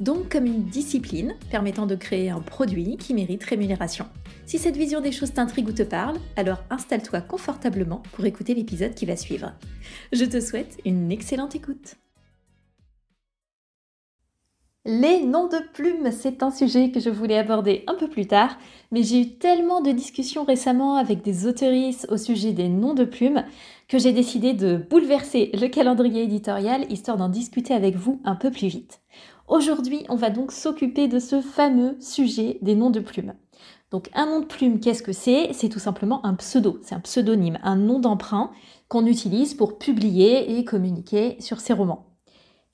Donc comme une discipline permettant de créer un produit qui mérite rémunération. Si cette vision des choses t'intrigue ou te parle, alors installe-toi confortablement pour écouter l'épisode qui va suivre. Je te souhaite une excellente écoute. Les noms de plumes, c'est un sujet que je voulais aborder un peu plus tard, mais j'ai eu tellement de discussions récemment avec des autoristes au sujet des noms de plumes que j'ai décidé de bouleverser le calendrier éditorial histoire d'en discuter avec vous un peu plus vite. Aujourd'hui, on va donc s'occuper de ce fameux sujet des noms de plumes. Donc un nom de plume, qu'est-ce que c'est? C'est tout simplement un pseudo, c'est un pseudonyme, un nom d'emprunt qu'on utilise pour publier et communiquer sur ses romans.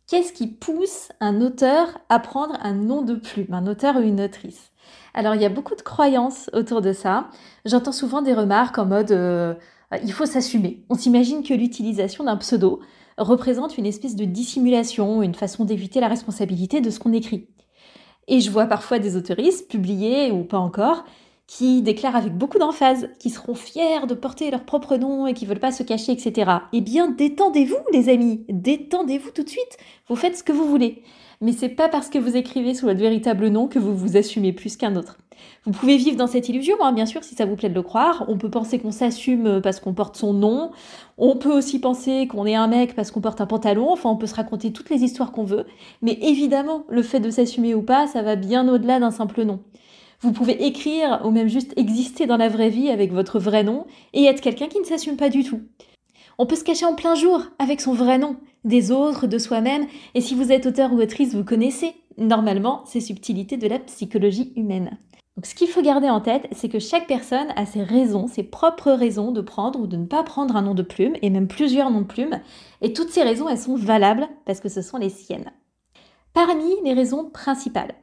Qu'est-ce qui pousse un auteur à prendre un nom de plume, un auteur ou une autrice? Alors il y a beaucoup de croyances autour de ça. J'entends souvent des remarques en mode euh, il faut s'assumer. On s'imagine que l'utilisation d'un pseudo représente une espèce de dissimulation, une façon d'éviter la responsabilité de ce qu'on écrit. Et je vois parfois des autoristes, publiés ou pas encore, qui déclarent avec beaucoup d'emphase qu'ils seront fiers de porter leur propre nom et qui veulent pas se cacher, etc. Eh bien, détendez-vous, les amis, détendez-vous tout de suite. Vous faites ce que vous voulez. Mais c'est pas parce que vous écrivez sous votre véritable nom que vous vous assumez plus qu'un autre. Vous pouvez vivre dans cette illusion, hein, bien sûr, si ça vous plaît de le croire. On peut penser qu'on s'assume parce qu'on porte son nom. On peut aussi penser qu'on est un mec parce qu'on porte un pantalon. Enfin, on peut se raconter toutes les histoires qu'on veut. Mais évidemment, le fait de s'assumer ou pas, ça va bien au-delà d'un simple nom. Vous pouvez écrire ou même juste exister dans la vraie vie avec votre vrai nom et être quelqu'un qui ne s'assume pas du tout. On peut se cacher en plein jour avec son vrai nom, des autres, de soi-même, et si vous êtes auteur ou autrice, vous connaissez normalement ces subtilités de la psychologie humaine. Donc ce qu'il faut garder en tête, c'est que chaque personne a ses raisons, ses propres raisons de prendre ou de ne pas prendre un nom de plume, et même plusieurs noms de plume, et toutes ces raisons, elles sont valables parce que ce sont les siennes. Parmi les raisons principales,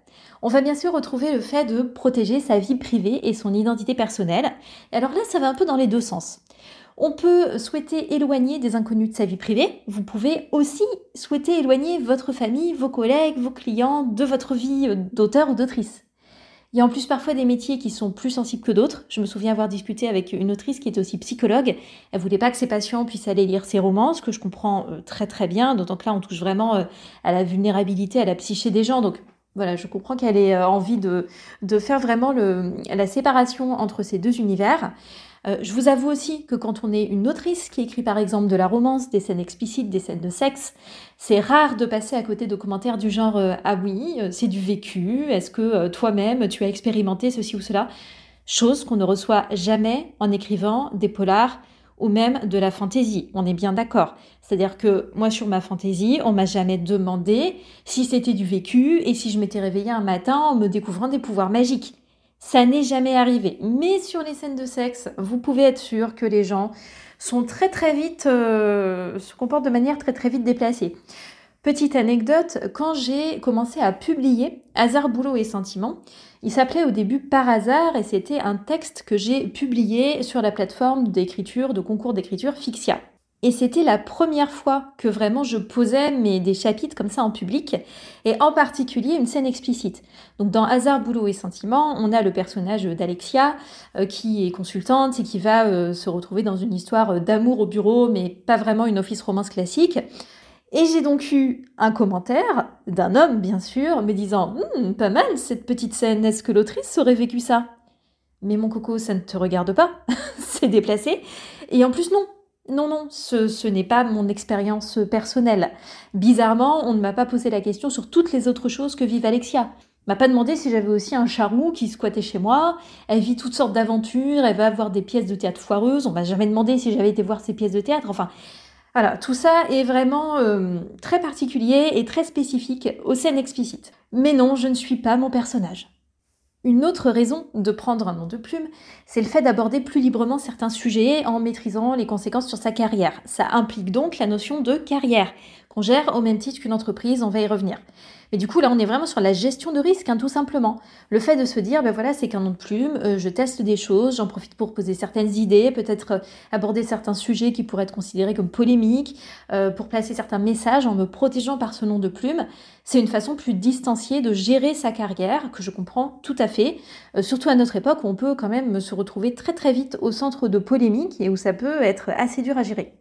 on va bien sûr retrouver le fait de protéger sa vie privée et son identité personnelle. alors là, ça va un peu dans les deux sens. On peut souhaiter éloigner des inconnus de sa vie privée. Vous pouvez aussi souhaiter éloigner votre famille, vos collègues, vos clients de votre vie d'auteur ou d'autrice. Il y a en plus parfois des métiers qui sont plus sensibles que d'autres. Je me souviens avoir discuté avec une autrice qui est aussi psychologue. Elle voulait pas que ses patients puissent aller lire ses romans, ce que je comprends euh, très très bien, d'autant que là on touche vraiment euh, à la vulnérabilité, à la psyché des gens. Donc voilà, je comprends qu'elle ait euh, envie de, de faire vraiment le, la séparation entre ces deux univers. Euh, je vous avoue aussi que quand on est une autrice qui écrit par exemple de la romance, des scènes explicites, des scènes de sexe, c'est rare de passer à côté de commentaires du genre euh, Ah oui, c'est du vécu, est-ce que toi-même tu as expérimenté ceci ou cela? Chose qu'on ne reçoit jamais en écrivant des polars ou même de la fantaisie. On est bien d'accord. C'est-à-dire que moi, sur ma fantaisie, on m'a jamais demandé si c'était du vécu et si je m'étais réveillée un matin en me découvrant des pouvoirs magiques. Ça n'est jamais arrivé. Mais sur les scènes de sexe, vous pouvez être sûr que les gens sont très très vite, euh, se comportent de manière très très vite déplacée. Petite anecdote, quand j'ai commencé à publier Hasard, Boulot et Sentiments, il s'appelait au début Par hasard et c'était un texte que j'ai publié sur la plateforme d'écriture, de concours d'écriture Fixia. Et c'était la première fois que vraiment je posais mes, des chapitres comme ça en public, et en particulier une scène explicite. Donc dans Hasard, Boulot et Sentiments, on a le personnage d'Alexia euh, qui est consultante et qui va euh, se retrouver dans une histoire d'amour au bureau, mais pas vraiment une office romance classique. Et j'ai donc eu un commentaire d'un homme, bien sûr, me disant hum, Pas mal cette petite scène, est-ce que l'autrice aurait vécu ça? Mais mon coco, ça ne te regarde pas, c'est déplacé. Et en plus, non, non, non, ce, n'est pas mon expérience personnelle. Bizarrement, on ne m'a pas posé la question sur toutes les autres choses que vive Alexia. M'a pas demandé si j'avais aussi un charou qui squattait chez moi. Elle vit toutes sortes d'aventures, elle va avoir des pièces de théâtre foireuses. On m'a jamais demandé si j'avais été voir ces pièces de théâtre. Enfin, voilà, tout ça est vraiment euh, très particulier et très spécifique aux scènes explicites. Mais non, je ne suis pas mon personnage. Une autre raison de prendre un nom de plume, c'est le fait d'aborder plus librement certains sujets en maîtrisant les conséquences sur sa carrière. Ça implique donc la notion de carrière. Qu'on gère au même titre qu'une entreprise, on va y revenir. Mais du coup, là, on est vraiment sur la gestion de risque, hein, tout simplement. Le fait de se dire, ben voilà, c'est qu'un nom de plume, euh, je teste des choses, j'en profite pour poser certaines idées, peut-être euh, aborder certains sujets qui pourraient être considérés comme polémiques, euh, pour placer certains messages en me protégeant par ce nom de plume. C'est une façon plus distanciée de gérer sa carrière, que je comprends tout à fait, surtout à notre époque où on peut quand même se retrouver très très vite au centre de polémiques et où ça peut être assez dur à gérer.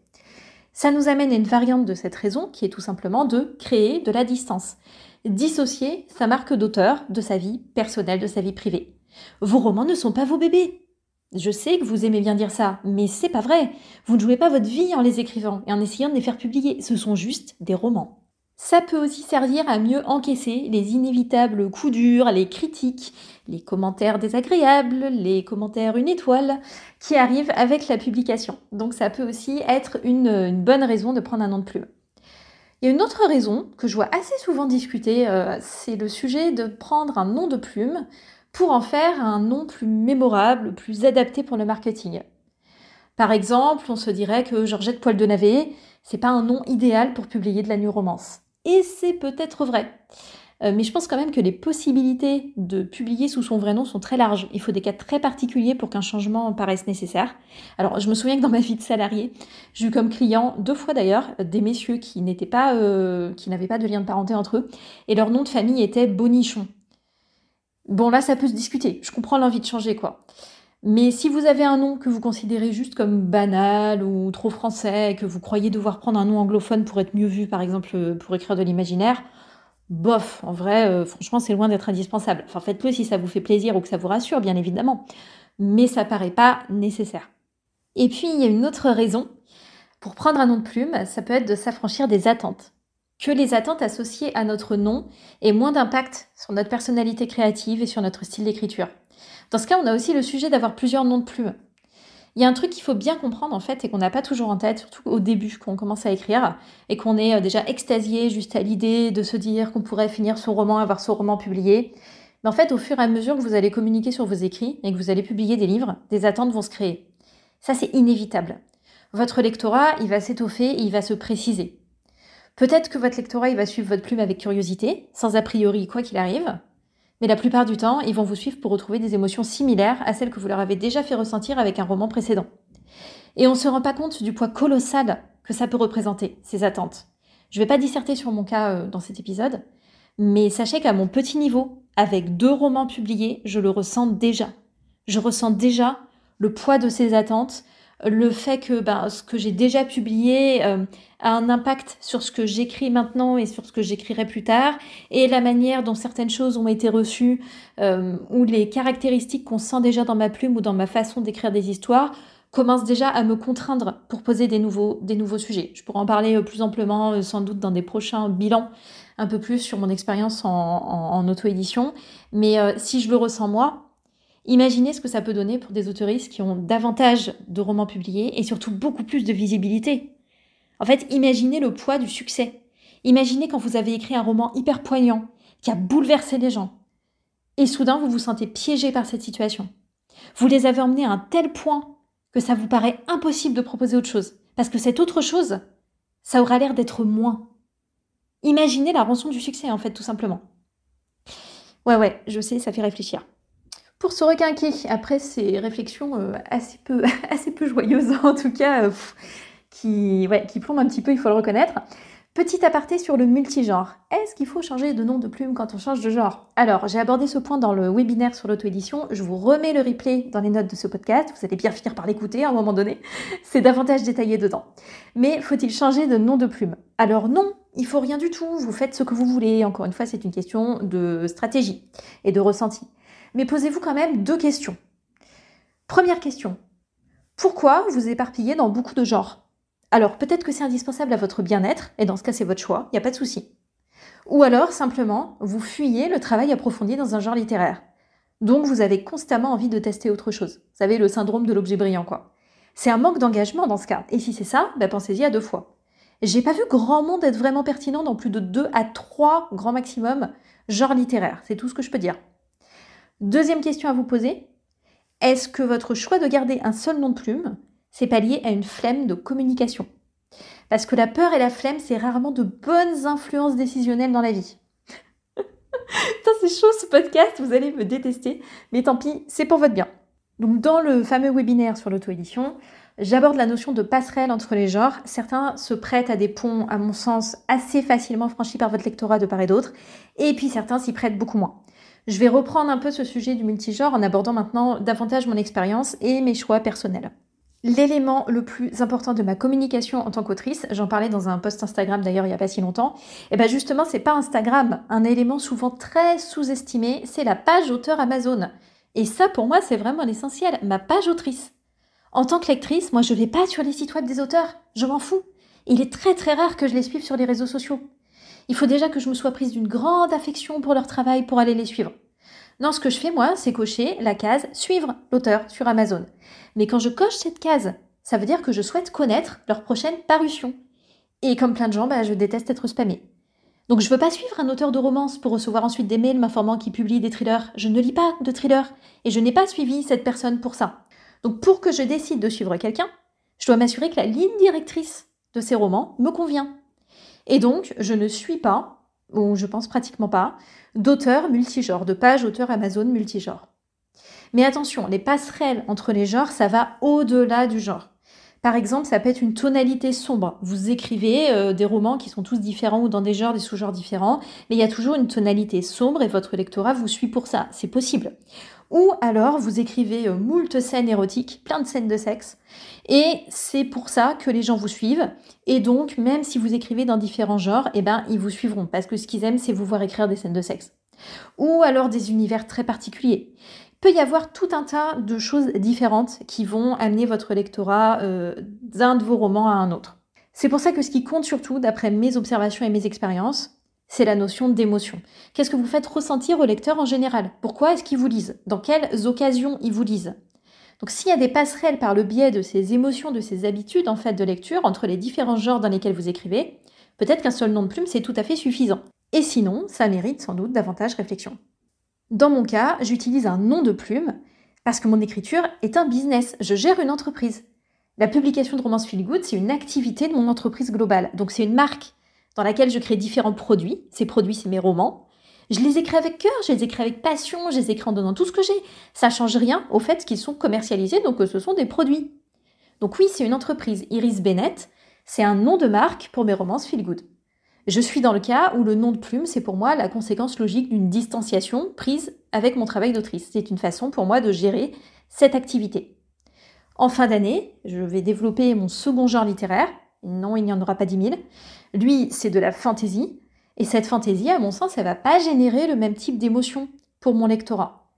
Ça nous amène à une variante de cette raison qui est tout simplement de créer de la distance dissocier sa marque d'auteur de sa vie personnelle, de sa vie privée. Vos romans ne sont pas vos bébés. Je sais que vous aimez bien dire ça, mais c'est pas vrai. Vous ne jouez pas votre vie en les écrivant et en essayant de les faire publier. Ce sont juste des romans. Ça peut aussi servir à mieux encaisser les inévitables coups durs, les critiques, les commentaires désagréables, les commentaires une étoile qui arrivent avec la publication. Donc ça peut aussi être une, bonne raison de prendre un nom de plume. Il y a une autre raison que je vois assez souvent discuter, euh, c'est le sujet de prendre un nom de plume pour en faire un nom plus mémorable, plus adapté pour le marketing. Par exemple, on se dirait que Georgette Poil de Navet, c'est pas un nom idéal pour publier de la new romance. Et c'est peut-être vrai. Euh, mais je pense quand même que les possibilités de publier sous son vrai nom sont très larges. Il faut des cas très particuliers pour qu'un changement paraisse nécessaire. Alors, je me souviens que dans ma vie de salarié, j'ai eu comme client, deux fois d'ailleurs, des messieurs qui n'étaient pas, euh, qui n'avaient pas de lien de parenté entre eux, et leur nom de famille était Bonichon. Bon, là, ça peut se discuter. Je comprends l'envie de changer, quoi. Mais si vous avez un nom que vous considérez juste comme banal ou trop français, que vous croyez devoir prendre un nom anglophone pour être mieux vu, par exemple, pour écrire de l'imaginaire, bof, en vrai, euh, franchement, c'est loin d'être indispensable. Enfin, faites-le si ça vous fait plaisir ou que ça vous rassure, bien évidemment. Mais ça paraît pas nécessaire. Et puis, il y a une autre raison. Pour prendre un nom de plume, ça peut être de s'affranchir des attentes. Que les attentes associées à notre nom aient moins d'impact sur notre personnalité créative et sur notre style d'écriture. Dans ce cas, on a aussi le sujet d'avoir plusieurs noms de plume. Il y a un truc qu'il faut bien comprendre en fait et qu'on n'a pas toujours en tête, surtout au début quand on commence à écrire et qu'on est euh, déjà extasié juste à l'idée de se dire qu'on pourrait finir son roman, avoir son roman publié. Mais en fait, au fur et à mesure que vous allez communiquer sur vos écrits et que vous allez publier des livres, des attentes vont se créer. Ça, c'est inévitable. Votre lectorat, il va s'étoffer et il va se préciser. Peut-être que votre lectorat, il va suivre votre plume avec curiosité, sans a priori quoi qu'il arrive, mais la plupart du temps, ils vont vous suivre pour retrouver des émotions similaires à celles que vous leur avez déjà fait ressentir avec un roman précédent. Et on ne se rend pas compte du poids colossal que ça peut représenter, ces attentes. Je ne vais pas disserter sur mon cas euh, dans cet épisode, mais sachez qu'à mon petit niveau, avec deux romans publiés, je le ressens déjà. Je ressens déjà le poids de ces attentes, le fait que ben, ce que j'ai déjà publié euh, a un impact sur ce que j'écris maintenant et sur ce que j'écrirai plus tard, et la manière dont certaines choses ont été reçues, euh, ou les caractéristiques qu'on sent déjà dans ma plume ou dans ma façon d'écrire des histoires, commencent déjà à me contraindre pour poser des nouveaux, des nouveaux sujets. Je pourrais en parler euh, plus amplement sans doute dans des prochains bilans, un peu plus sur mon expérience en, auto-édition, mais si je le ressens moi, Imaginez ce que ça peut donner pour des autoristes qui ont davantage de romans publiés et surtout beaucoup plus de visibilité. En fait, imaginez le poids du succès. Imaginez quand vous avez écrit un roman hyper poignant, qui a bouleversé les gens. Et soudain, vous vous sentez piégé par cette situation. Vous les avez emmenés à un tel point que ça vous paraît impossible de proposer autre chose. Parce que cette autre chose, ça aura l'air d'être moins. Imaginez la rançon du succès, en fait, tout simplement. Ouais, ouais, je sais, ça fait réfléchir. Pour se requinquer après ces réflexions euh, assez, peu, assez peu joyeuses, en tout cas, euh, qui, ouais, qui plombent un petit peu, il faut le reconnaître. Petit aparté sur le multigenre. Est-ce qu'il faut changer de nom de plume quand on change de genre? Alors, j'ai abordé ce point dans le webinaire sur l'auto-édition. Je vous remets le replay dans les notes de ce podcast. Vous allez bien finir par l'écouter à un moment donné. C'est davantage détaillé dedans. Mais faut-il changer de nom de plume? Alors non, il faut rien du tout. Vous faites ce que vous voulez. Encore une fois, c'est une question de stratégie et de ressenti mais posez-vous quand même deux questions. Première question. Pourquoi vous éparpillez dans beaucoup de genres? Alors peut-être que c'est indispensable à votre bien-être, et dans ce cas c'est votre choix, il n'y a pas de souci. Ou alors simplement, vous fuyez le travail approfondi dans un genre littéraire. Donc vous avez constamment envie de tester autre chose. Vous savez, le syndrome de l'objet brillant, quoi. C'est un manque d'engagement dans ce cas. Et si c'est ça, bah pensez-y à deux fois. J'ai pas vu grand monde être vraiment pertinent dans plus de deux à trois grands maximum genres littéraires. C'est tout ce que je peux dire. Deuxième question à vous poser. Est-ce que votre choix de garder un seul nom de plume, c'est pas lié à une flemme de communication? Parce que la peur et la flemme, c'est rarement de bonnes influences décisionnelles dans la vie. Putain, c'est chaud ce podcast, vous allez me détester, mais tant pis, c'est pour votre bien. Donc dans le fameux webinaire sur l'auto-édition, j'aborde la notion de passerelle entre les genres. Certains se prêtent à des ponts, à mon sens, assez facilement franchis par votre lectorat de part et d'autre, et puis certains s'y prêtent beaucoup moins. Je vais reprendre un peu ce sujet du multigenre en abordant maintenant davantage mon expérience et mes choix personnels. L'élément le plus important de ma communication en tant qu'autrice, j'en parlais dans un post Instagram d'ailleurs il n'y a pas si longtemps, et eh bien justement c'est pas Instagram, un élément souvent très sous-estimé, c'est la page auteur Amazon. Et ça pour moi c'est vraiment l'essentiel, ma page autrice. En tant que lectrice, moi je vais pas sur les sites web des auteurs, je m'en fous. Il est très très rare que je les suive sur les réseaux sociaux. Il faut déjà que je me sois prise d'une grande affection pour leur travail pour aller les suivre. Non, ce que je fais moi, c'est cocher la case suivre l'auteur sur Amazon. Mais quand je coche cette case, ça veut dire que je souhaite connaître leur prochaine parution. Et comme plein de gens, bah, je déteste être spammé. Donc je veux pas suivre un auteur de romance pour recevoir ensuite des mails m'informant qu'il publie des thrillers. Je ne lis pas de thrillers et je n'ai pas suivi cette personne pour ça. Donc pour que je décide de suivre quelqu'un, je dois m'assurer que la ligne directrice de ces romans me convient. Et donc je ne suis pas, ou je pense pratiquement pas, d'auteurs multigenres, de pages auteurs Amazon multigenres. Mais attention, les passerelles entre les genres, ça va au-delà du genre. Par exemple, ça peut être une tonalité sombre. Vous écrivez euh, des romans qui sont tous différents ou dans des genres, des sous-genres différents, mais il y a toujours une tonalité sombre et votre lectorat vous suit pour ça. C'est possible. Ou alors, vous écrivez euh, moult scènes érotiques, plein de scènes de sexe, et c'est pour ça que les gens vous suivent. Et donc, même si vous écrivez dans différents genres, eh ben, ils vous suivront, parce que ce qu'ils aiment, c'est vous voir écrire des scènes de sexe. Ou alors des univers très particuliers peut y avoir tout un tas de choses différentes qui vont amener votre lectorat euh, d'un de vos romans à un autre. C'est pour ça que ce qui compte surtout, d'après mes observations et mes expériences, c'est la notion d'émotion. Qu'est-ce que vous faites ressentir au lecteur en général? Pourquoi est-ce qu'ils vous lisent Dans quelles occasions ils vous lisent Donc s'il y a des passerelles par le biais de ces émotions, de ces habitudes en fait de lecture entre les différents genres dans lesquels vous écrivez, peut-être qu'un seul nom de plume c'est tout à fait suffisant. Et sinon, ça mérite sans doute davantage réflexion. Dans mon cas, j'utilise un nom de plume parce que mon écriture est un business, je gère une entreprise. La publication de romance feel good, c'est une activité de mon entreprise globale. Donc c'est une marque laquelle je crée différents produits. Ces produits, c'est mes romans. Je les écris avec cœur, je les écris avec passion, je les écris en donnant tout ce que j'ai. Ça change rien au fait qu'ils sont commercialisés, donc ce sont des produits. Donc oui, c'est une entreprise. Iris Bennett, c'est un nom de marque pour mes romances feel good. Je suis dans le cas où le nom de plume, c'est pour moi la conséquence logique d'une distanciation prise avec mon travail d'autrice. C'est une façon pour moi de gérer cette activité. En fin d'année, je vais développer mon second genre littéraire. Non, il n'y en aura pas dix mille. Lui, c'est de la fantaisie. Et cette fantaisie, à mon sens, elle va pas générer le même type d'émotion pour mon lectorat.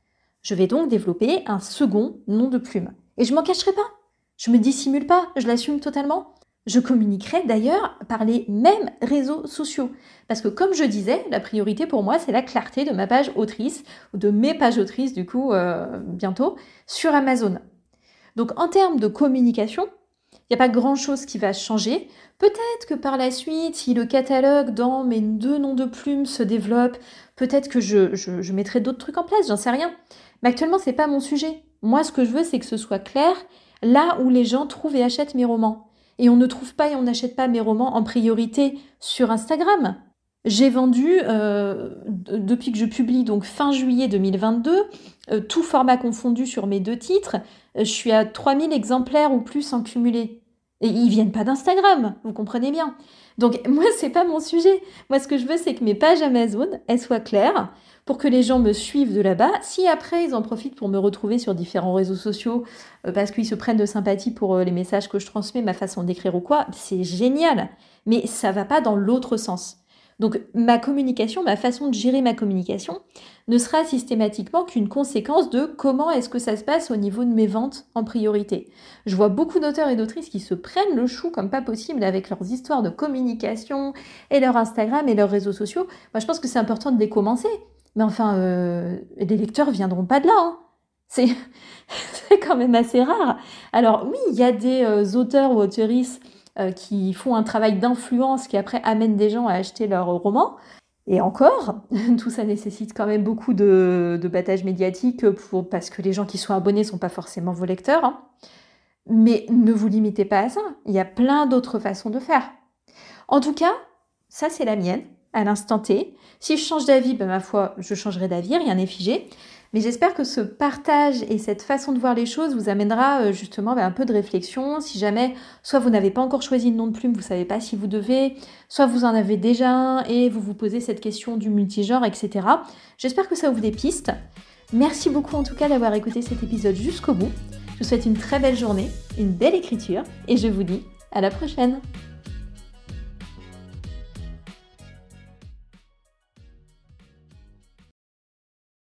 Je vais donc développer un second nom de plume. Et je m'en cacherai pas. Je me dissimule pas, je l'assume totalement. Je communiquerai d'ailleurs par les mêmes réseaux sociaux. Parce que comme je disais, la priorité pour moi, c'est la clarté de ma page autrice, ou de mes pages autrices du coup, euh, bientôt, sur Amazon. Donc en termes de communication, n'y a pas grand-chose qui va changer. Peut-être que par la suite, si le catalogue dans mes deux noms de plumes se développe, peut-être que je, mettrai d'autres trucs en place, j'en sais rien. Mais actuellement, c'est pas mon sujet. Moi, ce que je veux, c'est que ce soit clair là où les gens trouvent et achètent mes romans. Et on ne trouve pas et on n'achète pas mes romans en priorité sur Instagram. J'ai vendu, euh, depuis que je publie, donc fin juillet 2022, euh, tout format confondu sur mes deux titres, euh, je suis à 3000 exemplaires ou plus en cumulé. Et ils viennent pas d'Instagram, vous comprenez bien. Donc moi, c'est pas mon sujet. Moi, ce que je veux, c'est que mes pages Amazon, elles soient claires, pour que les gens me suivent de là-bas. Si après ils en profitent pour me retrouver sur différents réseaux sociaux parce qu'ils se prennent de sympathie pour les messages que je transmets, ma façon d'écrire ou quoi, c'est génial. Mais ça va pas dans l'autre sens. Donc ma communication, ma façon de gérer ma communication ne sera systématiquement qu'une conséquence de comment est-ce que ça se passe au niveau de mes ventes en priorité. Je vois beaucoup d'auteurs et d'autrices qui se prennent le chou comme pas possible avec leurs histoires de communication et leur Instagram et leurs réseaux sociaux. Moi je pense que c'est important de les commencer. Mais enfin, euh, les lecteurs viendront pas de là. Hein. C'est, quand même assez rare. Alors oui, il y a des euh, auteurs ou autrices qui font un travail d'influence qui après amènent des gens à acheter leurs romans. Et encore, tout ça nécessite quand même beaucoup de, de battage médiatique pour, parce que les gens qui sont abonnés ne sont pas forcément vos lecteurs. Hein. Mais ne vous limitez pas à ça. Il y a plein d'autres façons de faire. En tout cas, ça c'est la mienne, à l'instant T. Si je change d'avis, ben, ma foi, je changerai d'avis, rien n'est figé. Mais j'espère que ce partage et cette façon de voir les choses vous amènera euh, justement ben, un peu de réflexion. Si jamais, soit vous n'avez pas encore choisi de nom de plume, vous ne savez pas si vous devez, soit vous en avez déjà un et vous vous posez cette question du multigenre, etc. J'espère que ça ouvre des pistes. Merci beaucoup en tout cas d'avoir écouté cet épisode jusqu'au bout. Je vous souhaite une très belle journée, une belle écriture et je vous dis à la prochaine